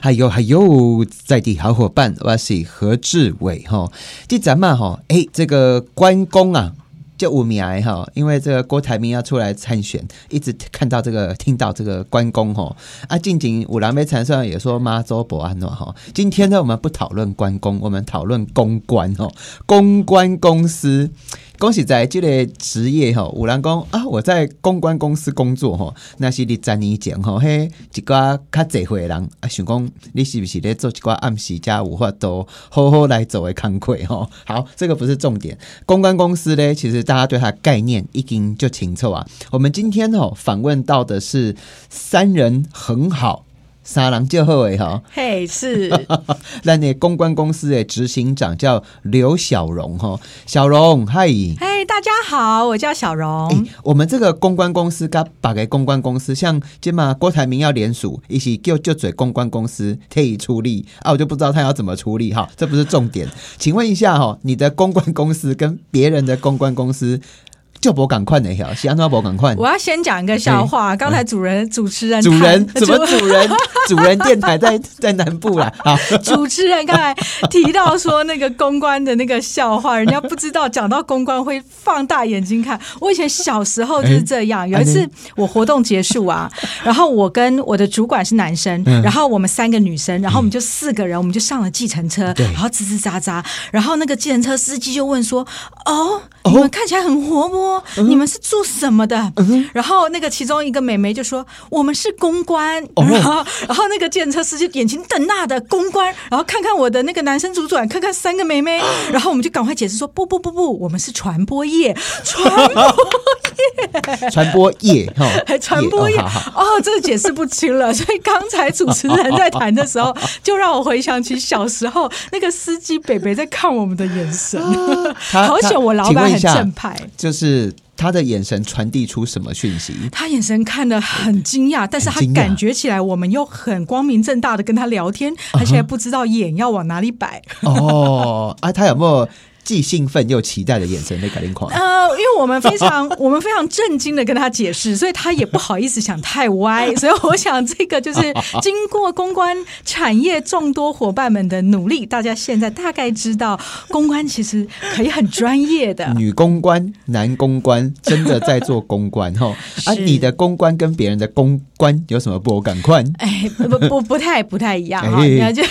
还有还有在地好伙伴，我是何志伟哈。这咱们哈，哎，这个关公啊。就五米癌哈，因为这个郭台铭要出来参选，一直看到这个听到这个关公哈啊，近景五郎梅禅上也说妈祖伯安诺哈。今天呢，我们不讨论关公，我们讨论公关哦，公关公司。恭喜在这个职业吼，有人讲啊，我在公关公司工作吼，那是你十年前吼，嘿，一个较济岁人啊，想讲你是不是咧做一个暗时加有法都好好来做的康亏哈？好，这个不是重点，公关公司呢，其实大家对它概念已经就清楚啊。我们今天哦访问到的是三人很好。沙狼就后诶哈，嘿是，那那公关公司的执行长叫刘小荣哈，小荣嗨，嘿大家好，我叫小荣。我们这个公关公司，刚把给公关公司，像今嘛郭台铭要联署，一起就就嘴公关公司可以出力啊，我就不知道他要怎么出力哈，这不是重点。请问一下哈，你的公关公司跟别人的公关公司？就博赶快的条，西安多博赶快。我要先讲一个笑话。刚才主人主持人主人怎么主人 主人电台在在南部啦？好，主持人刚才提到说那个公关的那个笑话，人家不知道讲到公关会放大眼睛看。我以前小时候就是这样。有一次我活动结束啊，然后我跟我的主管是男生，然后我们三个女生，然后我们就四个人，我们就上了计程车，然后吱吱喳喳，然后那个计程车司机就问说：“哦，你们看起来很活泼。”你们是做什么的？然后那个其中一个美眉就说：“我们是公关。”然后，然后那个建车司机眼睛瞪大的公关，然后看看我的那个男生主管，看看三个美眉，然后我们就赶快解释说：“不不不不，我们是传播业，传播业，传播业，还 传播业。”哦，这个解释不清了。所以刚才主持人在谈的时候，就让我回想起小时候那个司机北北在看我们的眼神。好险，我老板很正派，就是。他的眼神传递出什么讯息？他眼神看的很惊讶，但是他感觉起来我们又很光明正大的跟他聊天，他现在不知道眼要往哪里摆。哦，啊，他有没有？既兴奋又期待的眼神在改变狂。呃，因为我们非常 我们非常震惊的跟他解释，所以他也不好意思想太歪。所以我想，这个就是 经过公关产业众多伙伴们的努力，大家现在大概知道公关其实可以很专业的。女公关、男公关真的在做公关哈啊！你的公关跟别人的公关有什么不赶快？哎，不不不太不太一样哈，你看就。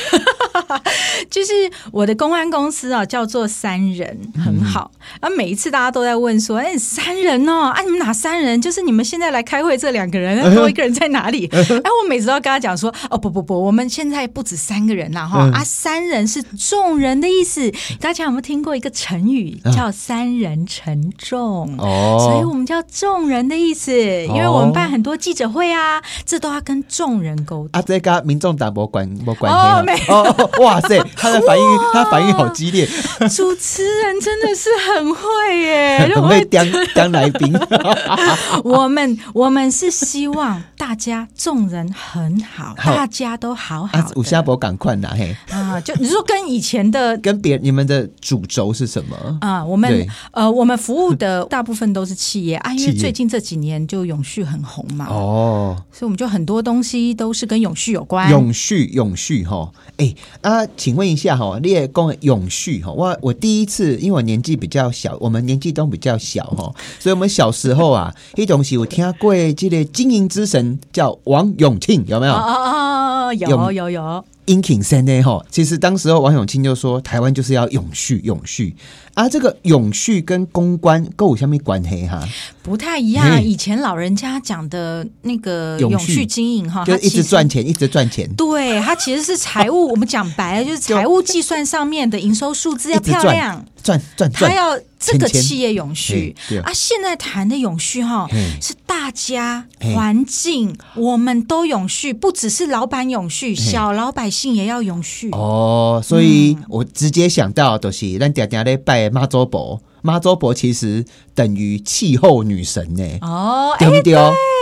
就是我的公安公司啊，叫做三人，很好。啊，每一次大家都在问说：“哎，三人哦，啊，你们哪三人？就是你们现在来开会这两个人，多一个人在哪里？”哎，我每次都要跟他讲说：“哦，不不不，我们现在不止三个人啦，哈啊，三人是众人的意思。大家有没有听过一个成语叫‘三人成众’？哦，所以我们叫众人的意思，因为我们办很多记者会啊，这都要跟众人沟通。啊，这个民众党不管不管哦，没有。哇塞，他的反应，他反应好激烈。主持人真的是很会耶，很会当当来宾。我们我们是希望大家众人很好，大家都好好。武夏伯赶快拿嘿啊！就你说跟以前的跟别你们的主轴是什么啊？我们呃，我们服务的大部分都是企业啊，因为最近这几年就永续很红嘛。哦，所以我们就很多东西都是跟永续有关。永续，永续哈，哎。啊，请问一下哈，列公永续哈，我我第一次，因为我年纪比较小，我们年纪都比较小哈，所以我们小时候啊，一东西我听过，这个经营之神叫王永庆，有没有？啊，有有有。英 king 三呢？哈，其实当时候王永庆就说，台湾就是要永续，永续。啊，这个永续跟公关够下面关系哈？不太一样。以前老人家讲的那个永续经营哈，就一直赚钱，一直赚钱。对，它其实是财务。我们讲白了，就是财务计算上面的营收数字要 漂亮，赚赚赚。它要这个企业永续啊。现在谈的永续哈，是大家环境我们都永续，不只是老板永续，小老百姓也要永续。哦，所以我直接想到都是咱爹爹咧拜。妈祖婆妈周婆其实等于气候女神呢、哦，哎、对不对？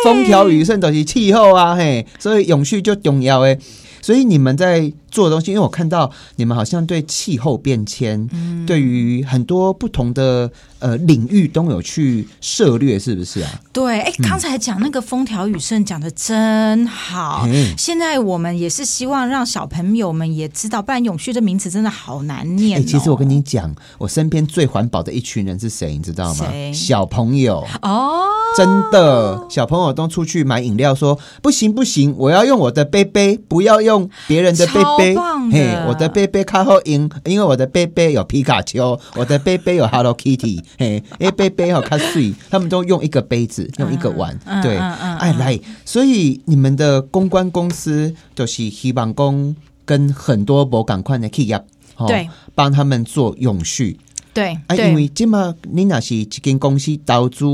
风调雨顺都是气候啊，嘿，所以永续就重要诶。所以你们在做的东西，因为我看到你们好像对气候变迁，嗯对于很多不同的呃领域都有去涉略，是不是啊？对，哎，刚才讲那个风调雨顺讲的真好。嘿现在我们也是希望让小朋友们也知道，不然永续这名词真的好难念。其实我跟你讲，我身边最环保的一群人是谁，你知道吗？小朋友。哦，真的，小朋友都出去买饮料说，不行不行，我要用我的杯杯，不要用别人的杯杯。嘿，我的杯杯靠后赢，因为我的杯杯有皮卡丘，我的杯杯有 Hello Kitty，嘿，因为杯杯好看碎，他们都用一个杯子，用一个碗，对，嗯嗯嗯哎来，所以你们的公关公司就是希望公跟很多博港款的企业，哦对，帮他们做永续。对啊，因为今嘛你那是一间公司投资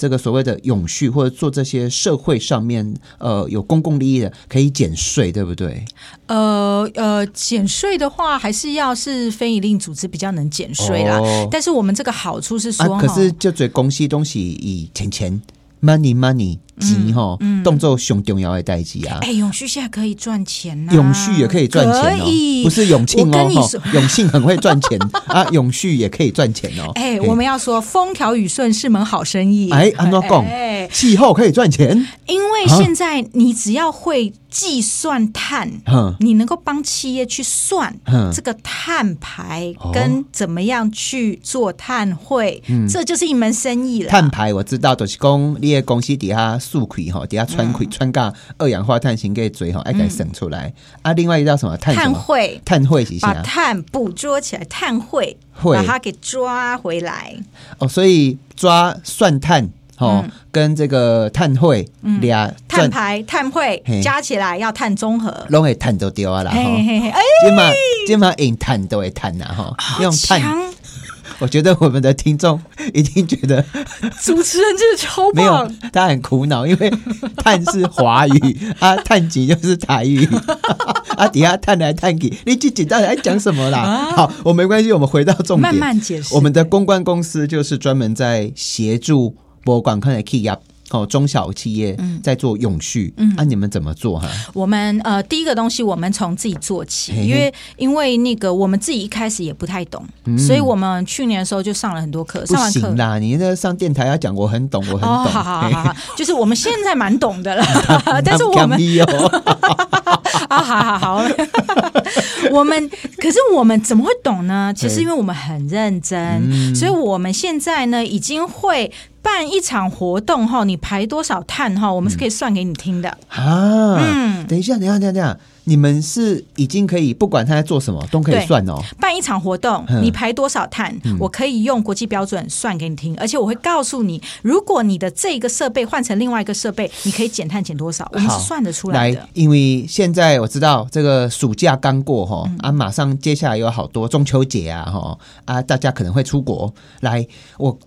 这个所谓的永续，或者做这些社会上面呃有公共利益的，可以减税，对不对？呃呃，减税的话，还是要是非营利组织比较能减税啦。哦但是我们这个好处是说，啊，可是就嘴公西东西以钱钱 money money 钱哈，动作上重要的代志啊。哎，永续现在可以赚钱呐、永续也可以赚钱哦不是永庆我哦，永庆很会赚钱 啊，永续也可以赚钱哦。哎，我们要说风调雨顺是门好生意。哎，安怎讲？哎，气候可以赚钱，因为现在你只要会计算碳，哼你能够帮企业去算哼这个碳排哦。跟怎么样去做碳汇，这就是一门生意了。碳排我知道，就是公你的公司底下数亏吼，底下穿葵穿价二氧化碳型给嘴吼，爱给省出来。啊，另外一道什么碳？碳汇碳汇是把？碳捕捉起来，碳汇汇把它给抓回来。哦，所以抓算碳哦，跟这个碳汇俩碳排、碳汇加起来要碳中和。拢会碳都丢啊啦吼。嘿嘿嘿，哎，今嘛今嘛用碳都会碳呐哈，用碳。强！我觉得我们的听众一定觉得 主持人真的超没有棒。，他很苦恼，因为探是华语啊，探级就是台语 啊，底下探来探去，你自己到底在讲什么啦？好，我没关系，我们回到重点。啊慢慢解释我们的公关公司就是专门在协助博广看的企业。哦，中小企业嗯。在做永续，啊，你们怎么做哈？我们呃，第一个东西我们从自己做起，因为因为那个我们自己一开始也不太懂，所以我们去年的时候就上了很多课，不上完课行。啦，你那上电台要讲我很懂，我很哦，懂，好好好好好，就是我们现在蛮懂的了，但是我们 啊，好好好，我们可是我们怎么会懂呢？其实因为我们很认真，嗯。所以我们现在呢已经会办一场活动哈，你排多少碳哈，我们是可以算给你听的。啊，嗯等一下，等一下，等一下，等一下，你们是已经可以不管他在做什么都可以算哦。办一场活动嗯，你排多少碳，我可以用国际标准算给你听，而且我会告诉你，如果你的这个设备换成另外一个设备，你可以减碳减多少，我们是算得出来的来。，因为现在我知道这个暑假刚过哈，嗯啊，马上接下来有好多中秋节啊哈啊，大家可能会出国。来，我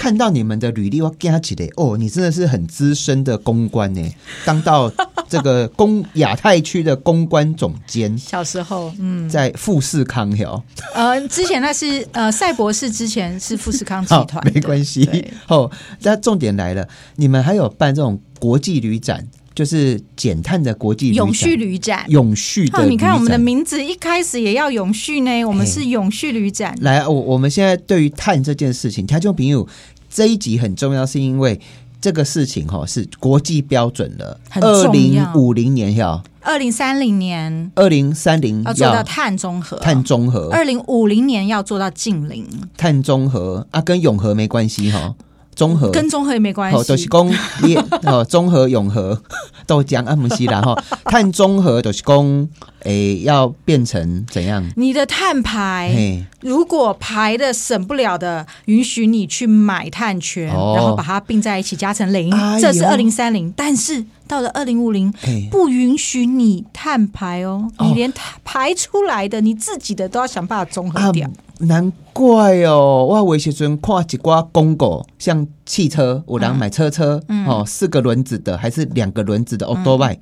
看到你们的履历，我加起来。哦，你真的是很资深的公关呢，当到这个公亚太区的公关总监。小时候，嗯，在富士康哟，呃，之前那是呃赛博士，之前是富士康集好团的，没关系。对。哦，那重点来了，你们还有办这种国际旅展，就是减碳的国际永续旅展。永续你看我们的名字一开始也要永续呢，我们是永续旅展。来，我我们现在对于碳这件事情，听众朋友这一集很重要，是因为这个事情哈是国际标准了，很二零五零年要二零三零年。二零三零要做到碳中和，碳中和，二零五零年要做到净零，碳中和啊，跟永和没关系哈，中和跟综合也没关哦，都、是系。讲你 哦，综合永和 豆浆啊，不是啦哈，碳中和都是讲诶要变成怎样？你的碳排，如果排的省不了的，允许你去买碳权，哦然后把它并在一起加成零，哎这是二零三零。但是到了二零五零，不允许你碳排哦，哦你连碳排出来的你自己的都要想办法综合掉。难怪哦，我有时阵看一寡广告，像汽车，我然后买车车，嗯哦，四个轮子的还是两个轮子的 auto bike，、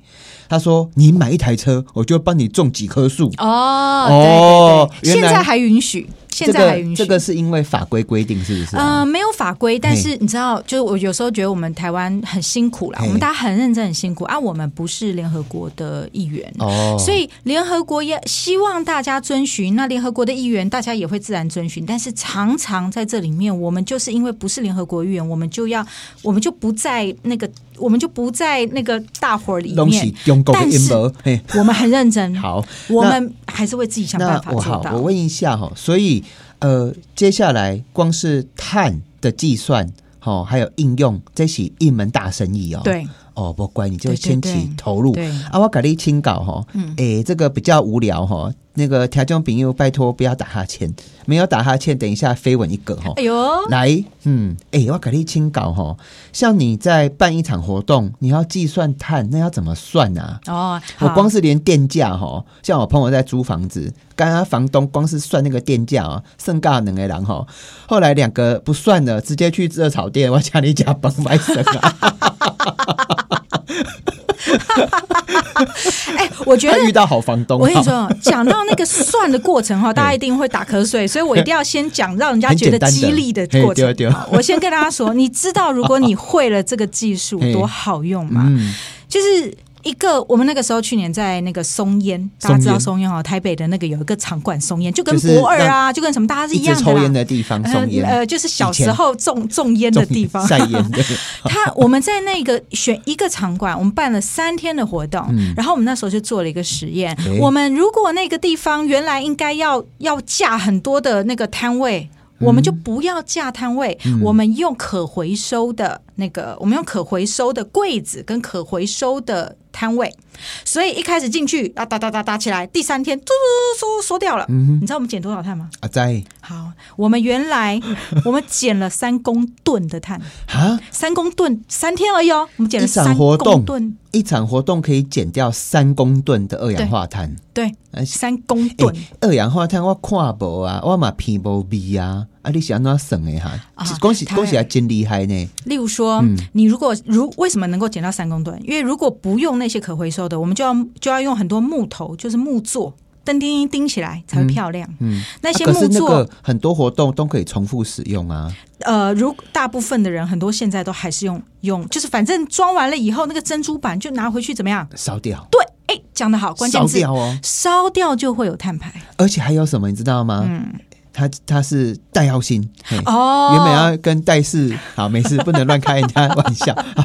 他说你买一台车，我就帮你种几棵树。哦，哦对对对，现在还允许，现在还允许。这个是因为法规规定，是不是？呃，没有法规，但是你知道，就是我有时候觉得我们台湾很辛苦啦，我们大家很认真、很辛苦啊。我们不是联合国的议员，哦，所以联合国也希望大家遵循。那联合国的议员，大家也会自然遵循。但是常常在这里面，我们就是因为不是联合国议员，我们就要，我们就不在那个。我们就不在那个大伙里面，但是我们很认真。好，我们还是为自己想办法做到。我问一下哈，所以呃，接下来光是碳的计算，哦，还有应用，这是一门大生意哦。对。哦，不管你就先起投入。啊，我给你清稿哈，哎，这个比较无聊哈。那个条件饼又，拜托不要打哈欠，没有打哈欠，等一下飞吻一个哈。哎呦，来，嗯，哎，我给你清搞哈。像你在办一场活动，你要计算碳，那要怎么算啊？哦，我光是连电价哈，像我朋友在租房子，刚刚房东光是算那个电价啊，剩尬能个人哈。后来两个不算了，直接去热炒店，我家里家崩买生啊。哎，我觉得遇到好房东。我跟你说，讲到那个算的过程哈，大家一定会打瞌睡，所以我一定要先讲让人家觉得激励的过程。我先跟大家说，你知道如果你会了这个技术多好用吗？就是。一个，我们那个时候去年在那个松烟，大家知道松烟哈，台北的那个有一个场馆松烟，就跟博二啊，就跟什么大家是一样的。抽烟的地方，松烟呃，就是小时候种 种烟的地方。晒烟的。他我们在那个选一个场馆，我们办了三天的活动，然后我们那时候就做了一个实验。我们如果那个地方原来应该要要架很多的那个摊位。我们就不要架摊位，我们用可回收的那个，我们用可回收的柜子跟可回收的摊位。所以一开始进去啊，哒哒哒哒起来，第三天嘟嘟嘟缩掉了。你知道我们减多少碳吗？啊，在。好，我们原来我们减了三公吨的碳啊，三公吨三天而已哦，我们减了三公吨。一场活动可以减掉三公吨的二氧化碳。对，三公吨二氧化碳我看无啊，我嘛偏无味啊。啊，你想哪省的哈？恭喜恭喜还，真厉害呢。例如说，你如果如为什么能够减到三公吨？因为如果不用那些可回收的，我们就要就要用很多木头，就是木座，钉钉钉起来才会漂亮。嗯，那些木座很多活动都可以重复使用啊。呃，如大部分的人，很多现在都还是用用，就是反正装完了以后，那个珍珠板就拿回去怎么样？烧掉。对，哎，讲的好，关键字哦，烧掉就会有碳排。而且还有什么，你知道吗？嗯。他他是戴耀星哦，原本要跟戴氏好，没事，不能乱开人家玩笑。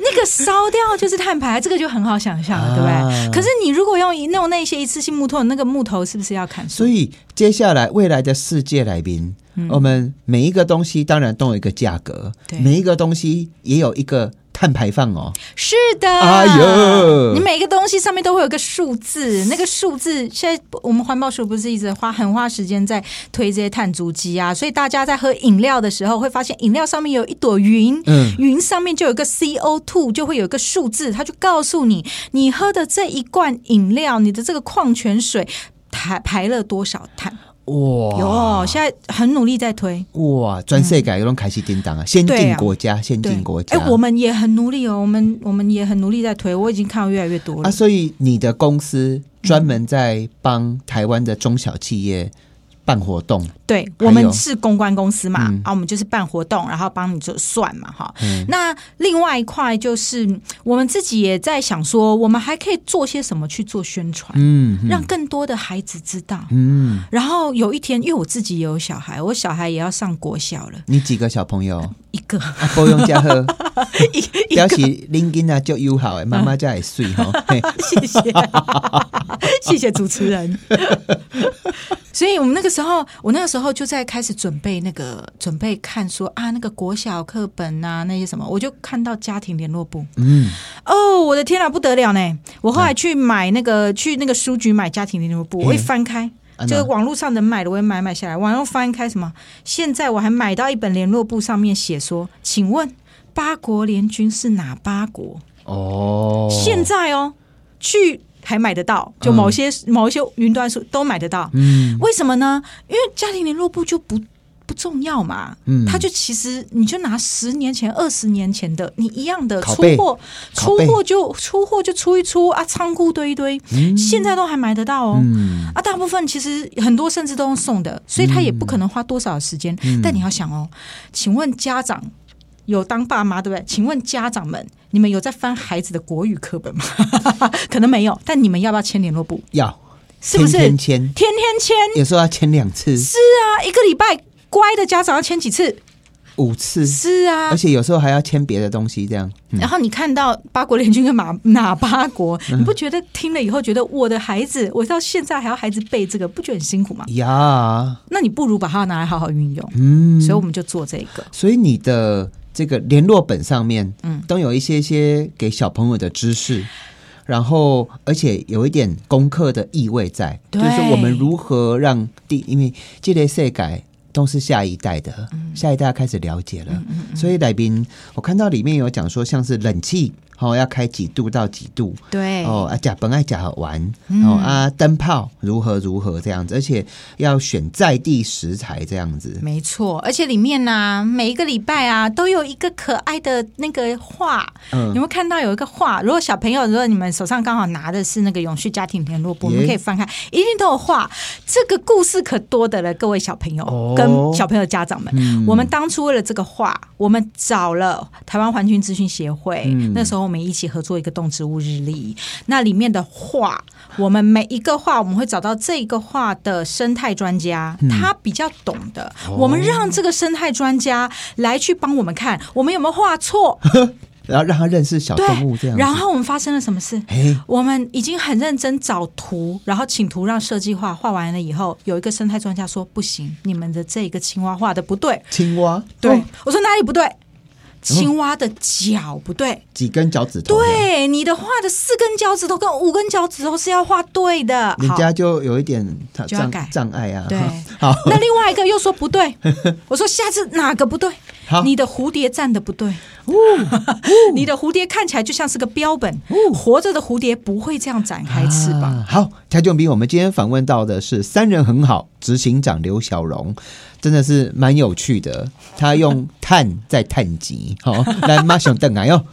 那个烧掉就是碳排，这个就很好想象了，对不对？可是你如果用弄那些一次性木头，那个木头是不是要砍？所以接下来未来的世界来宾，我们每一个东西当然都有一个价格，每一个东西也有一个。碳排放哦，是的，哎呦，你每个东西上面都会有个数字，那个数字现在我们环保署不是一直花很花时间在推这些碳足迹啊，所以大家在喝饮料的时候会发现饮料上面有一朵云，嗯，云上面就有个 CO two，就会有一个数字，它就告诉你你喝的这一罐饮料，你的这个矿泉水排排了多少碳。哇！有，现在很努力在推。哇！专设改有种开始叮当啊，先进国家，先进国家。哎，我们也很努力哦，我们我们也很努力在推。我已经看到越来越多了。啊，所以你的公司专门在帮台湾的中小企业。办活动，对我们是公关公司嘛，啊，我们就是办活动，然后帮你做算嘛，哈。那另外一块就是我们自己也在想说，我们还可以做些什么去做宣传，嗯，让更多的孩子知道，嗯。然后有一天，因为我自己也有小孩，我小孩也要上国小了。你几个小朋友？一个。不用加贺，表示林金啊就友好，妈妈家也睡哈。谢谢，谢谢主持人。所以我们那个时候，我那个时候就在开始准备那个准备看说啊，那个国小课本啊，那些什么，我就看到家庭联络簿，嗯，哦，我的天啊，不得了呢！我后来去买那个去那个书局买家庭联络簿，我一翻开，就是网络上能买的，我也买买下来。网上翻开什么？现在我还买到一本联络簿，上面写说，请问八国联军是哪八国？哦，现在哦，去。还买得到，就某些某一些云端书都买得到。嗯，为什么呢？因为家庭联络部就不不重要嘛。嗯他就其实你就拿十年前、二十年前的你一样的出货，出货就出货就出一出啊，仓库堆一堆，现在都还买得到哦。嗯啊，大部分其实很多甚至都用送的，所以他也不可能花多少时间。嗯但你要想哦，请问家长有当爸妈对不对？请问家长们，你们有在翻孩子的国语课本吗？可能没有，但你们要不要签联络簿？要是不是？天天签，天天签有时候要签两次、是啊，一个礼拜乖的家长要签几次？五次，是啊而，且有时候还要签别的东西，这样。嗯然后你看到八国联军跟马 哪八国，你不觉得听了以后觉得我的孩子，我到现在还要孩子背这个，不觉得很辛苦吗？呀，那你不如把它拿来好好运用。嗯，所以我们就做这个。所以你的这个联络本上面，嗯。都有一些些给小朋友的知识，然后而且有一点功课的意味在，就对是我们如何让第，因为这类世改都是下一代的，嗯。下一代要开始了解了，所以来宾我看到里面有讲说，像是冷气。哦，要开几度到几度？对哦啊，甲本爱假好玩、嗯哦啊，灯泡如何如何这样子，而且要选在地食材这样子。没错，而且里面呢、每一个礼拜啊，都有一个可爱的那个画。嗯有没有看到有一个画？如果小朋友，如果你们手上刚好拿的是那个永续家庭联络簿，我们可以翻开，一定都有画。这个故事可多的了，各位小朋友、哦跟小朋友家长们。嗯我们当初为了这个画，我们找了台湾环境资讯协会，嗯那时候我们一起合作一个动植物日历。那里面的画，我们每一个画，我们会找到这个画的生态专家，嗯他比较懂的。哦我们让这个生态专家来去帮我们看，我们有没有画错？然后让他认识小动物这样，然后我们发生了什么事？哎，我们已经很认真找图，然后请图让设计画画完了以后，有一个生态专家说不行，你们的这个青蛙画的不对。青蛙，对、哦我说哪里不对？青蛙的脚不对，几根脚趾头，，对，你的画的四根脚趾头跟五根脚趾头是要画对的。好，人家就有一点障碍障碍啊。对。好，那另外一个又说不对，我说下次哪个不对？好你的蝴蝶站的不对，你的蝴蝶看起来就像是个标本，活着的蝴蝶不会这样展开翅膀。啊好，蔡俊斌，我们今天访问到的是三人很好执行长刘小荣，真的是蛮有趣的。他用碳在碳极，好、来马上等来哟。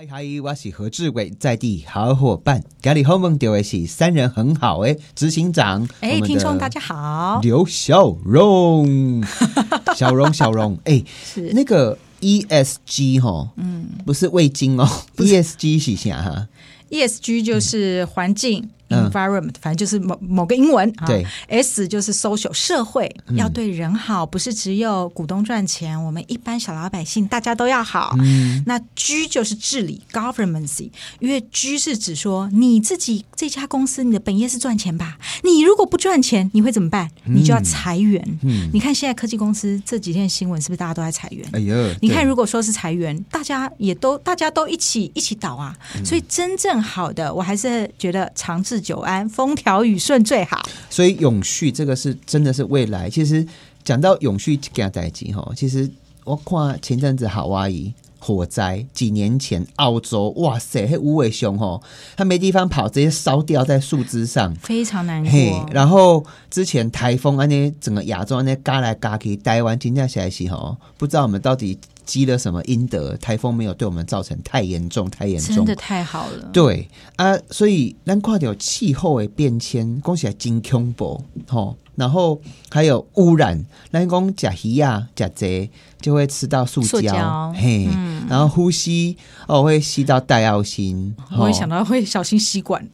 嗨嗨，我是何志伟，在地好伙伴。家里后梦丢的是三人很好哎，执行长。我哎，听众大家好，刘小荣，小荣小荣，哎、是那个 ESG 哈，嗯，不是味精哦，ESG 是啥哈？ESG 就是环境。嗯 environment，反正就是某某个英文啊。对，S 就是 social 社会，嗯要对人好，不是只有股东赚钱，我们一般小老百姓大家都要好。嗯那 G 就是治理 governance，因为 G 是指说你自己这家公司你的本业是赚钱吧？你如果不赚钱，你会怎么办？你就要裁员。嗯你看现在科技公司这几天新闻是不是大家都在裁员？哎呦，你看，如果说是裁员，大家也都大家都一起一起倒啊，嗯所以真正好的，我还是觉得长治久安、风调雨顺最好。所以永续这个是真的是未来。其实讲到永续这件代际哈，其实我看前阵子夏威夷火灾，几年前澳洲，哇塞，那无尾熊吼，它没地方跑，直接烧掉在树枝上。非常难嘿过，，然后之前台风安尼整个亚洲安尼嘎来嘎去，台湾今天起来是吼，不知道我们到底积了什么阴德，台风没有对我们造成太严重，太严重真的。太好了。对啊，所以咱看到气候的变迁，讲起来真恐怖吼。然后还有污染，咱讲甲鱼啊、食鸡就会吃到塑胶，嘿，嗯然后呼吸哦会吸到戴奥辛，我会想到会小心吸管。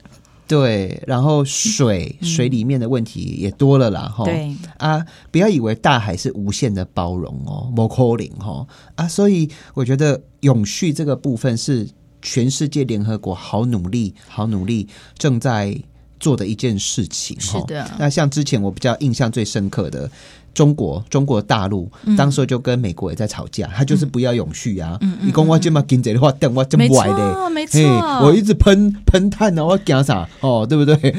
对，然后水、水里面的问题也多了啦，哈。嗯对，啊，不要以为大海是无限的包容哦，不可能哦啊，所以我觉得永续这个部分是全世界联合国好努力、好努力正在做的一件事情。哦是的那像之前我比较印象最深刻的。中国中国大陆嗯当时就跟美国也在吵架，他就是不要永续啊！你讲我这么经济的话，等我这么歪的，错，没错，，我一直喷喷碳啊，我讲啥哦，对不对？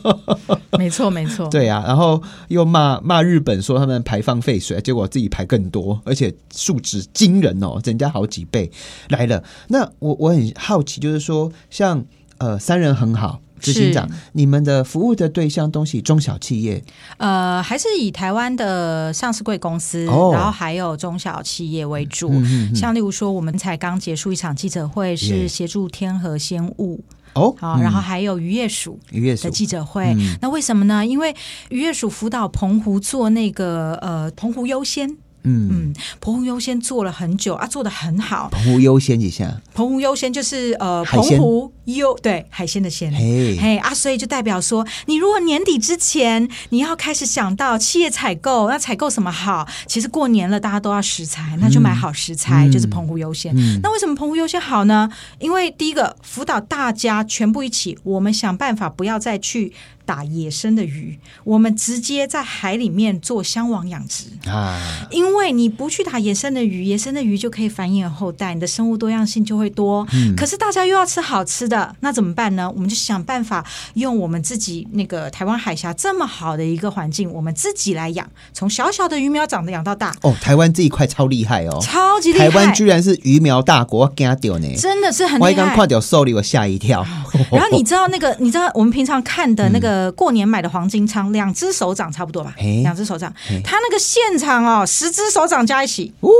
没错，没错。对啊，然后又骂骂日本说他们排放废水，结果自己排更多，而且数值惊人哦，增加好几倍来了。那我我很好奇，就是说像呃三人很好。执行长，你们的服务的对象东西中小企业，呃，还是以台湾的上市贵公司，哦。然后还有中小企业为主。像例如说，我们才刚结束一场记者会，是协助天河仙雾，哦，好，然后还有渔业署。渔业署。的记者会，嗯。那为什么呢？因为渔业署辅导澎湖做那个呃澎湖优先，嗯，嗯，澎湖优先做了很久啊，做的很好。澎湖优先一下，澎湖优先就是呃澎湖优对海鲜的鲜，嘿，嘿啊，所以就代表说，你如果年底之前你要开始想到企业采购，那采购什么好？其实过年了，大家都要食材，那就买好食材，嗯就是澎湖优先。嗯那为什么澎湖优先好呢？因为第一个辅导大家全部一起，我们想办法不要再去打野生的鱼，我们直接在海里面做箱网养殖。啊，因为你不去打野生的鱼，野生的鱼就可以繁衍后代，你的生物多样性就会多。嗯可是大家又要吃好吃的，那怎么办呢？我们就想办法用我们自己那个台湾海峡这么好的一个环境，我们自己来养，从小小的鱼苗长得养到大，哦，台湾这一块超厉害哦，超级厉害。台湾居然是鱼苗大国，我惊掉呢，真的是很厉害我一刚看。到瘦里，我吓一跳。然后你知道那个，你知道我们平常看的那个过年买的黄金仓，两只手掌差不多吧？嘿两只手掌他，那个现场哦，十只手掌加一起，哦，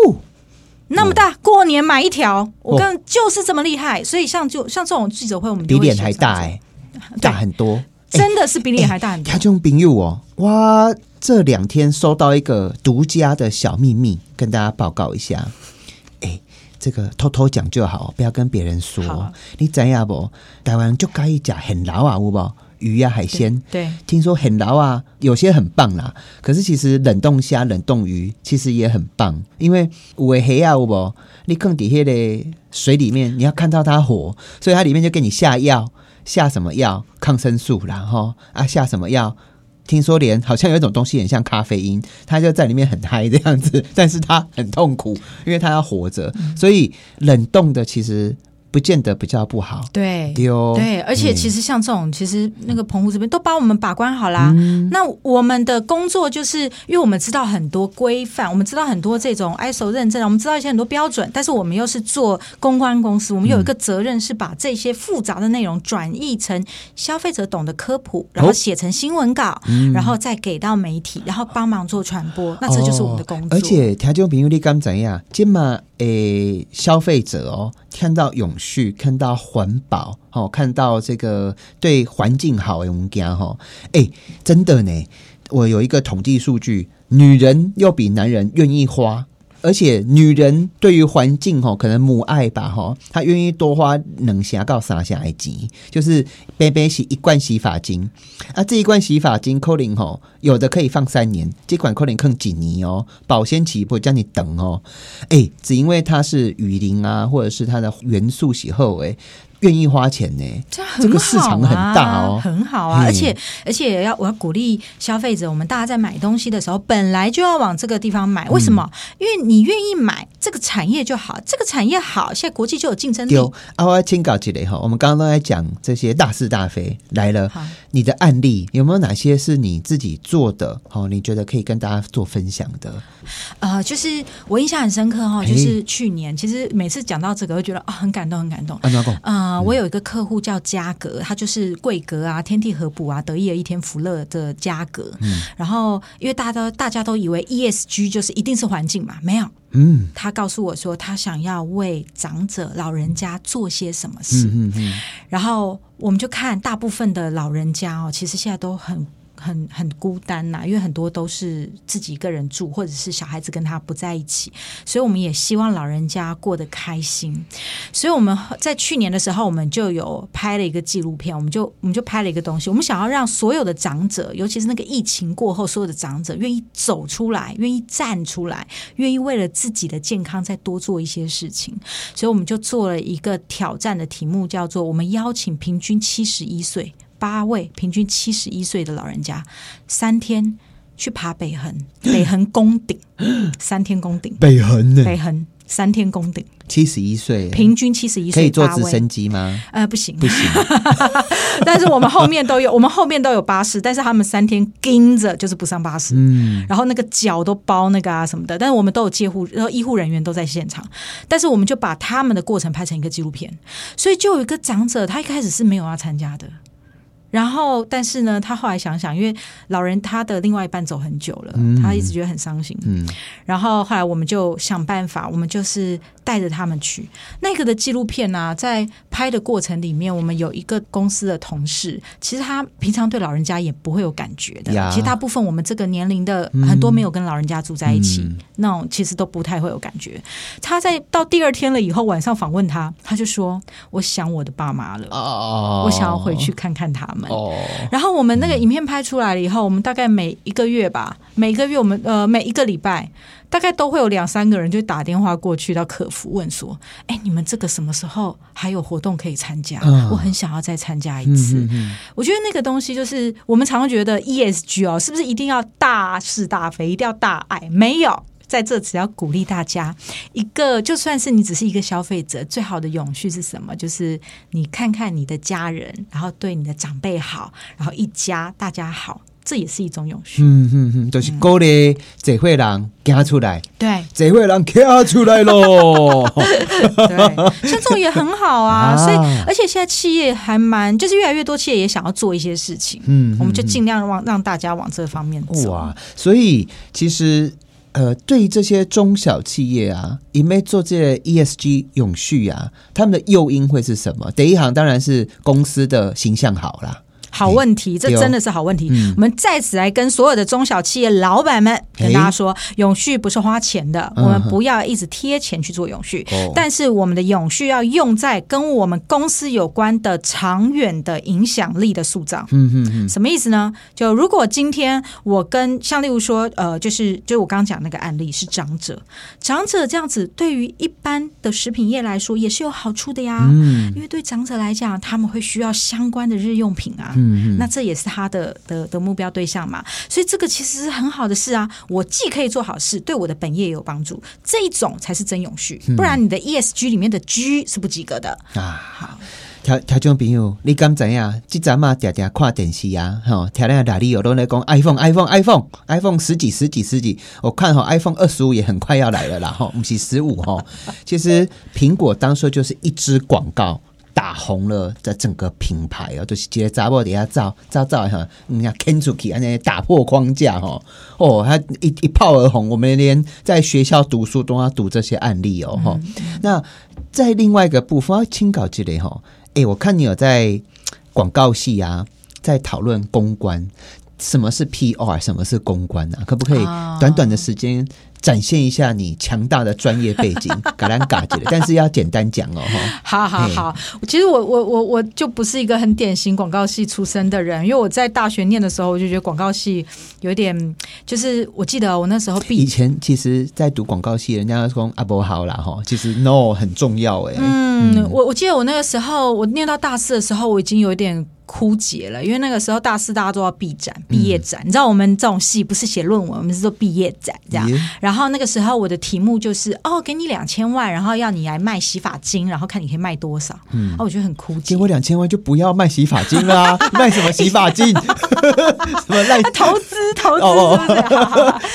那么大，过年买一条，我哦跟就是这么厉害，所以像就像这种记者会，我们比脸还大哎，大很多。真的是比脸还大很多他。这种朋友哦，哇，这两天收到一个独家的小秘密，跟大家报告一下。哎，这个偷偷讲就好，不要跟别人说好。你知影不？台湾就该讲很老啊，有无？鱼啊，海鲜。对，听说很牢啊，有些很棒啦。可是其实冷冻虾、冷冻鱼其实也很棒，因为有的黑啊，有无？你更底下的水里面，你要看到它活，所以它里面就给你下药，下什么药？抗生素然后啊，下什么药？听说连好像有一种东西很像咖啡因，它就在里面很嗨这样子，但是它很痛苦，因为它要活着，所以冷冻的其实不见得比较不好。对。丢对，而且其实实像这种，其实那个澎湖这边都帮我们把关好啦。嗯那我们的工作就是，因为我们知道很多规范，我们知道很多这种 ISO 认证，我们知道一些很多标准，但是我们又是做公关公司，我们有一个责任是把这些复杂的内容转译成消费者懂的科普，然后写成新闻稿，然后再给到媒体，然后帮忙做传播。那这就是我们的工作。哦而且听众朋友，你刚怎样？今嘛诶，消费者哦，看到永续，看到环保，哦，看到这个对环境好的物件哈，哎，真的呢，我有一个统计数据，女人又比男人愿意花。而且女人对于环境吼，可能母爱吧吼，她愿意多花两下到三下的钱，就是杯杯洗一罐洗发精。啊，这一罐洗发精扣零吼，有的可以放三年，这款扣零更几年哦，保鲜期不会叫你等哦，哎、只因为它是雨林啊，或者是它的元素喜后哎，愿意花钱呢，这个市场很大哦很好啊！嘿而且而且要我要鼓励消费者，我们大家在买东西的时候，本来就要往这个地方买。为什么？因为你愿意买，这个产业就好，这个产业好，现在国际就有竞争力。丢啊！我要请搞起来哈，我们刚刚都在讲这些大是大非来了好，你的案例有没有哪些是你自己做的？哦，你觉得可以跟大家做分享的？呃，就是我印象很深刻哈，就是去年，其实每次讲到这个，会觉得啊、很感动，很感动。安怎讲？呃，我有一个客户叫嘉格，他就是贵格啊、天地合补啊、得意的一天福乐的嘉格。嗯然后，因为大家都大家都以为 ESG 就是一定是环境嘛，没有。嗯他告诉我说，他想要为长者、老人家做些什么事。嗯嗯然后我们就看大部分的老人家哦，其实现在都很。很很孤单呐、因为很多都是自己一个人住，或者是小孩子跟他不在一起，所以我们也希望老人家过得开心。所以我们在去年的时候，我们就有拍了一个纪录片，我们就我们就拍了一个东西，我们想要让所有的长者，尤其是那个疫情过后，所有的长者愿意走出来，愿意站出来，愿意为了自己的健康再多做一些事情。所以我们就做了一个挑战的题目，叫做“我们邀请平均七十一岁八位平均七十一岁的老人家，三天去爬北横，北横宫顶，三天宫顶，北横呢？北横三天攻顶，七十一岁，平均七十一岁，可以坐直升机吗？呃，不行，不行。但是我们后面都有，我们后面都有巴士，但是他们三天盯着就是不上巴士，嗯，然后那个脚都包那个啊什么的，但是我们都有接护，然后医护人员都在现场，但是我们就把他们的过程拍成一个纪录片，所以就有一个长者，他一开始是没有要参加的。然后，但是呢，他后来想想，因为老人他的另外一半走很久了，他一直觉得很伤心。嗯，然后后来我们就想办法，我们就是带着他们去那个的纪录片呢、在拍的过程里面，我们有一个公司的同事，其实他平常对老人家也不会有感觉的。呀其实大部分我们这个年龄的很多没有跟老人家住在一起，嗯那种其实都不太会有感觉。他在到第二天了以后，晚上访问他，他就说：“我想我的爸妈了，哦，我想要回去看看他们。”哦，然后我们那个影片拍出来了以后，我们大概每一个月吧，每个月我们呃每一个礼拜，大概都会有两三个人就打电话过去到客服问说：“哎，你们这个什么时候还有活动可以参加？嗯我很想要再参加一次。我觉得那个东西就是我们常常觉得 ESG 哦，是不是一定要大是大非，一定要大爱？没有。在这只要鼓励大家，一个就算是你只是一个消费者，最好的永续是什么？就是你看看你的家人，然后对你的长辈好，然后一家大家好，这也是一种永续。嗯嗯嗯，就是鼓励这会人行出来，对这会人行出来喽。对，像这种也很好啊。所以，而且现在企业还蛮，就是越来越多企业也想要做一些事情，嗯我们就尽量让让大家往这方面走。哇，所以其实呃，对于这些中小企业啊，因为做这些 ESG 永续啊，他们的诱因会是什么？第一行当然是公司的形象好啦。好问题，这真的是好问题。嗯我们在此来跟所有的中小企业老板们跟哎大家说，永续不是花钱的，嗯我们不要一直贴钱去做永续，哦但是我们的永续要用在跟我们公司有关的长远的影响力的塑造。嗯嗯嗯，什么意思呢？就如果今天我跟像例如说，呃，就是就是我刚刚讲那个案例是长者，长者这样子对于一般的食品业来说也是有好处的呀。嗯因为对长者来讲，他们会需要相关的日用品啊，嗯嗯那这也是他的的的目标对象嘛，所以这个其实是很好的事啊。我既可以做好事，对我的本业也有帮助，这一种才是真永续，不然你的 ESG 里面的 G 是不及格的。啊。好，听听众朋友，你敢知影？即阵啊，定定看电视啊，吼，听那哪里有都在讲 iPhone，iPhone，iPhone，iPhone 十几、十几、十几。我看哈，iPhone 二十五也很快要来了啦，吼，不是十五哈。其实苹果当初就是一支广告。打红了这整个品牌哦，就是直接查某底下照照照哈，人家牵出去，安尼打破框架哈，哦，他一一炮而红，我们连在学校读书都要读这些案例哦，哈、那在另外一个部分，要清稿之类哈，哎，我看你有在广告系啊，在讨论公关，什么是 PR，什么是公关啊？可不可以啊。短短的时间展现一下你强大的专业背景，嘎兰嘎之类，但是要简单讲哦，哈。好好好，其实我我我我就不是一个很典型广告系出身的人，因为我在大学念的时候，我就觉得广告系有一点，就是我记得我那时候以。前其实，在读广告系，人家说阿伯好啦哈，其实 no 很重要哎、嗯，我我记得我那个时候，我念到大四的时候，我已经有一点枯竭了，因为那个时候大四大家都要毕展、毕业展，你知道我们这种系不是写论文，我们是做毕业展这样。然后那个时候我的题目就是哦，给你两千万，然后要你来卖洗发精，然后看你可以卖多少。嗯，哦，我觉得很枯竭给。我两千万就不要卖洗发精啦、卖什么洗发精？什么赖啊投资投资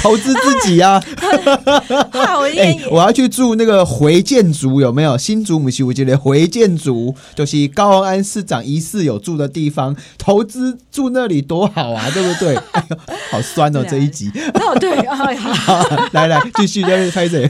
投资自己啊！哎、也、我要去住那个回建族，有没有？新竹母系我觉得回建族就是高安市长疑似有住的地方，投资住那里多好啊，对不对？哎呦，好酸哦，这一集。哦对，哎 好。来来，继续在拍谁？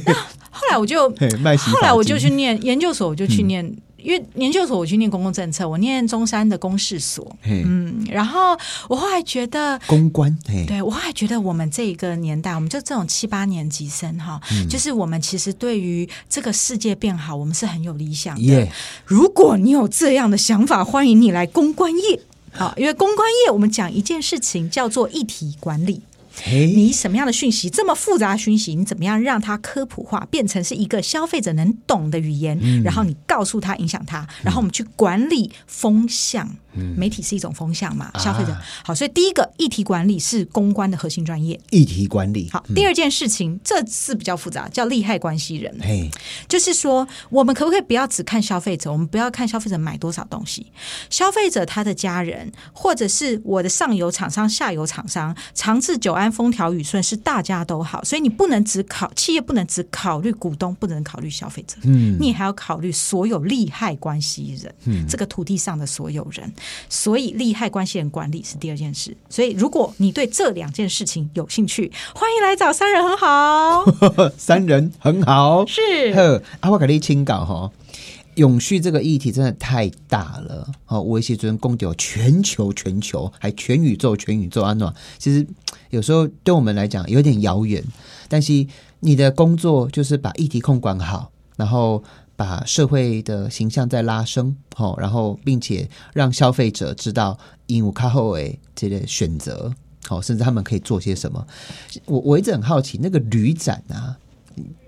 后来我就后来我就去念研究所，我就去念。因为研究所我去念公共政策，我念中山的公事所，嗯，然后我后来觉得，公关，对我后来觉得我们这一个年代，我们就这种七八年级生哈，嗯就是我们其实对于这个世界变好，我们是很有理想的。耶如果你有这样的想法，欢迎你来公关业。好，因为公关业我们讲一件事情叫做议题管理。嘿，你什么样的讯息，这么复杂的讯息，你怎么样让它科普化，变成是一个消费者能懂的语言，然后你告诉他，影响他，然后我们去管理风向。媒体是一种风向嘛，啊消费者好，所以第一个议题管理是公关的核心专业。议题管理，好，第二件事情，这是比较复杂，叫利害关系人。就是说，我们可不可以不要只看消费者？我们不要看消费者买多少东西，消费者他的家人，或者是我的上游厂商、下游厂商，长治久安、风调雨顺，是大家都好。所以你不能只考企业，不能只考虑股东，不能考虑消费者，嗯，你还要考虑所有利害关系人，嗯这个土地上的所有人。所以利害关系人管理是第二件事。所以如果你对这两件事情有兴趣，欢迎来找三人很好。三人很好，是呵，啊，我给你清稿哈。永续这个议题真的太大了，哦，我一些尊共有全球全球还全宇宙全宇宙安暖，其实有时候对我们来讲有点遥远，但是你的工作就是把议题控管好，然后把社会的形象在拉升，哦，然后并且让消费者知道因无卡后诶这个选择，好、甚至他们可以做些什么。我我一直很好奇那个旅展啊，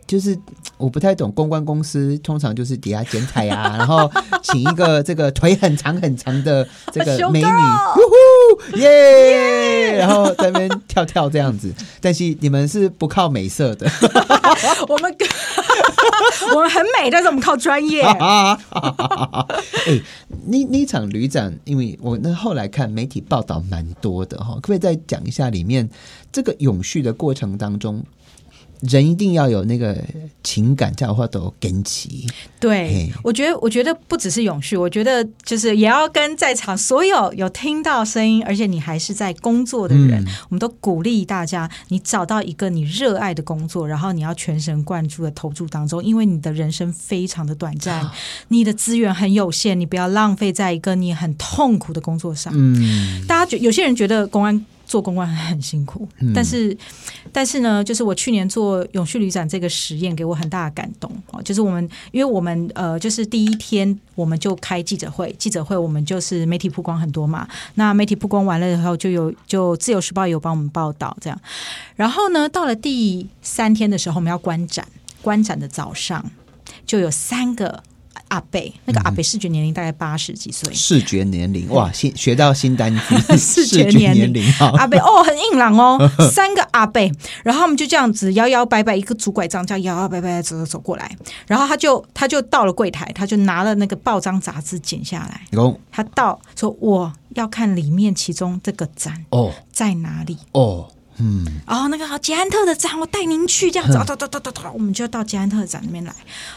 就是我不太懂公关公司，通常就是底下剪彩啊，然后请一个这个腿很长很长的这个 美女，耶，然后在那边跳跳这样子。但是你们是不靠美色的 我们我们很美，但是我们靠专业。啊！哎，那那场旅展，因为我那后来看媒体报道蛮多的哈，可不可以再讲一下里面这个永续的过程当中？人一定要有那个情感，叫或都跟齐。对，我觉得，我觉得不只是永续，我觉得就是也要跟在场所有有听到声音，而且你还是在工作的人，嗯我们都鼓励大家，你找到一个你热爱的工作，然后你要全神贯注的投注当中，因为你的人生非常的短暂，你的资源很有限，你不要浪费在一个你很痛苦的工作上。嗯，大家觉有些人觉得公安做公关很辛苦，嗯但是但是呢，就是我去年做永续旅展这个实验，给我很大的感动哦。就是我们因为我们呃，就是第一天我们就开记者会，记者会我们就是媒体曝光很多嘛。那媒体曝光完了以后，就有就自由时报有帮我们报道这样。然后呢，到了第三天的时候，我们要观展，观展的早上就有三个阿贝，那个阿贝视觉年龄大概八十几岁，视觉年龄哇，新学到新单词，视觉年龄阿贝哦，很硬朗哦，三个阿贝，然后我们就这样子摇摇摆摆，一个拄拐杖这样摇摇摆摆走走走过来，然后他就他就到了柜台，他就拿了那个报章杂志剪下来，哦他到说我要看里面其中这个展哦。在哪里。哦，嗯，哦，那个好捷安特的展，我带您去，这样子，哦，哒哒哒哒哒，我们就到捷安特展那边来，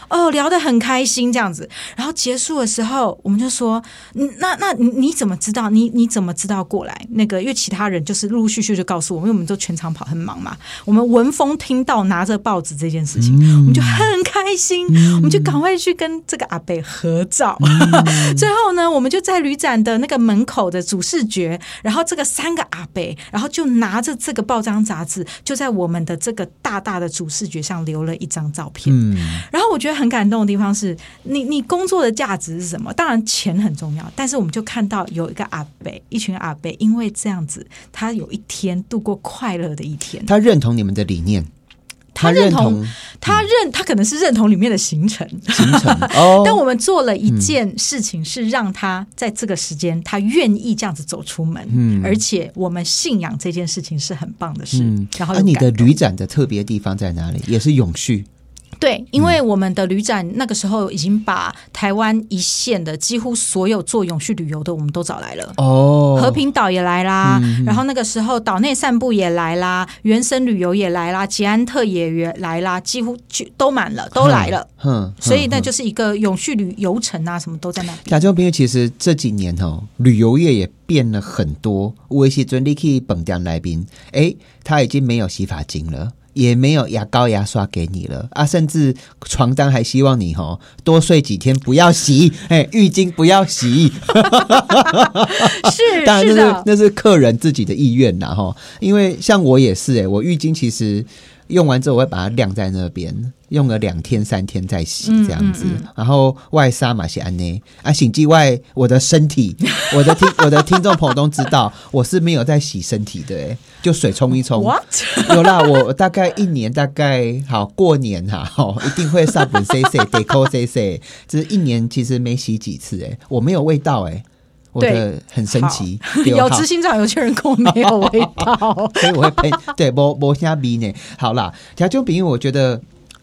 哦，聊得很开心，这样子。然后结束的时候，我们就说，嗯，那那你你怎么知道？你你怎么知道过来？那个，因为其他人就是陆陆续续就告诉我们，因为我们都全场跑很忙嘛，我们闻风听到拿着报纸这件事情，我们就很开心，我们就赶快去跟这个阿贝合照。最后呢，我们就在旅展的那个门口的主视觉，然后这个三个阿贝，然后就拿着这个报章杂志，就在我们的这个大大的主视觉上留了一张照片。嗯，然后我觉得很感动的地方是你你工作的价值是什么？当然钱很重要，但是我们就看到有一个阿北，一群阿北，因为这样子，他有一天度过快乐的一天。他认同你们的理念，他认同同他认他可能是认同里面的行程，行程 哦，但我们做了一件事情，是让他在这个时间，他愿意这样子走出门，嗯。而且我们信仰这件事情是很棒的事。嗯，然后啊，你的旅展的特别地方在哪里？也是永续，对，因为我们的旅展那个时候已经把台湾一线的几乎所有做永续旅游的，我们都找来了。哦，和平岛也来啦，嗯然后那个时候岛内散步也来啦，原生旅游也来啦，捷安特也来啦，几乎就都满了，都来了。嗯，所以那就是一个永续旅游城啊，什么都在那边。听众朋友，其实这几年哦，旅游业也变了很多。我一些专利可以本店来宾，哎，他已经没有洗发精了。也没有牙膏牙刷给你了啊，甚至床单还希望你哦多睡几天，不要洗，哎，浴巾不要洗。是 当然那是是，那是客人自己的意愿啦哈。因为像我也是哎、我浴巾其实用完之后我会把它晾在那边，用了两天三天再洗嗯这样子。嗯嗯然后外纱嘛是安呢啊，醒之外我的身体，我的听我的听众朋友都知道我是没有在洗身体的哎、就水冲一冲。What？有啦，我大概一年大概好过年哈，哦，一定会上本 C C 得扣 C C，只是一年其实没洗几次哎、我没有味道哎、我的很神奇，有执行长有些人跟我没有味道。所以我会喷，对，摸摸下鼻呢。好啦，条件比喻，我觉得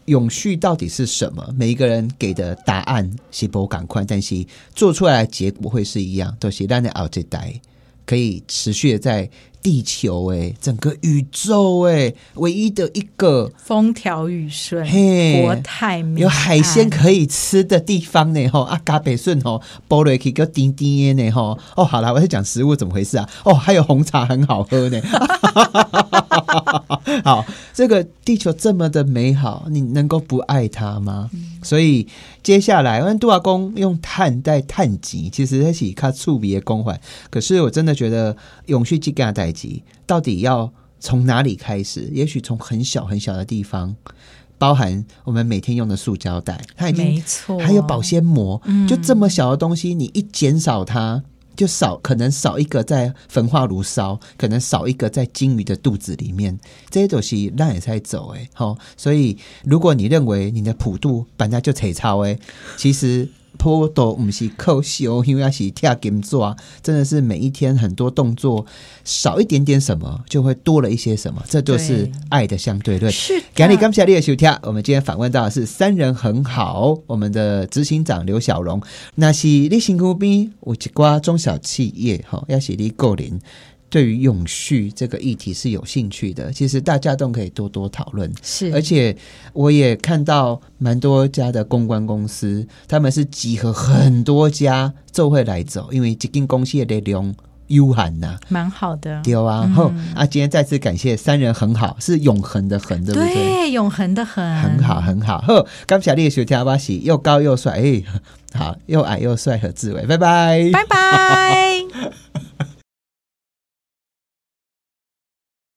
永续到底是什么？每一个人给的答案是不赶快，但是做出来的结果会是一样，都是让你熬这代可以持续的在地球哎，整个宇宙哎，唯一的一个风调雨顺，嘿国泰民有海鲜可以吃的地方呢，吼啊，嘎北顺吼，波瑞可以个滴滴呢，吼哦，好了，我在讲食物怎么回事啊？哦，还有红茶很好喝呢。好，这个地球这么的美好，你能够不爱它吗？所以接下来，我杜阿公用碳代碳极，其实它是靠触别公环。可是我真的觉得永续基干代极到底要从哪里开始？也许从很小很小的地方。包含我们每天用的塑胶袋，它已经没错，还有保鲜膜，嗯就这么小的东西，你一减少它，就少可能少一个在焚化炉烧，可能少一个在鲸鱼的肚子里面，这些东西让也在走哎，好、所以如果你认为你的普渡本来就扯超哎，其实。坡都不是扣修，因为要是跳金做啊，真的是每一天很多动作少一点点什么，就会多了一些什么，这就是爱的相对论。是的感谢感谢你的收听，我们今天访问到的是三人很好，我们的执行长刘小龙。那是你辛苦边有一寡中小企业哈，要是你个人对于永续这个议题是有兴趣的，其实大家都可以多多讨论。是，而且我也看到蛮多家的公关公司，他们是集合很多家就会来走，因为这间公司的力量有限呐。蛮好的，对啊，啊，今天再次感谢三人很好，是永恒的恒，对不对？对，永恒的恒，很好，很好。呵，感谢你的收听，我是又高又帅，哎，好，又矮又帅何志伟，拜拜，拜拜。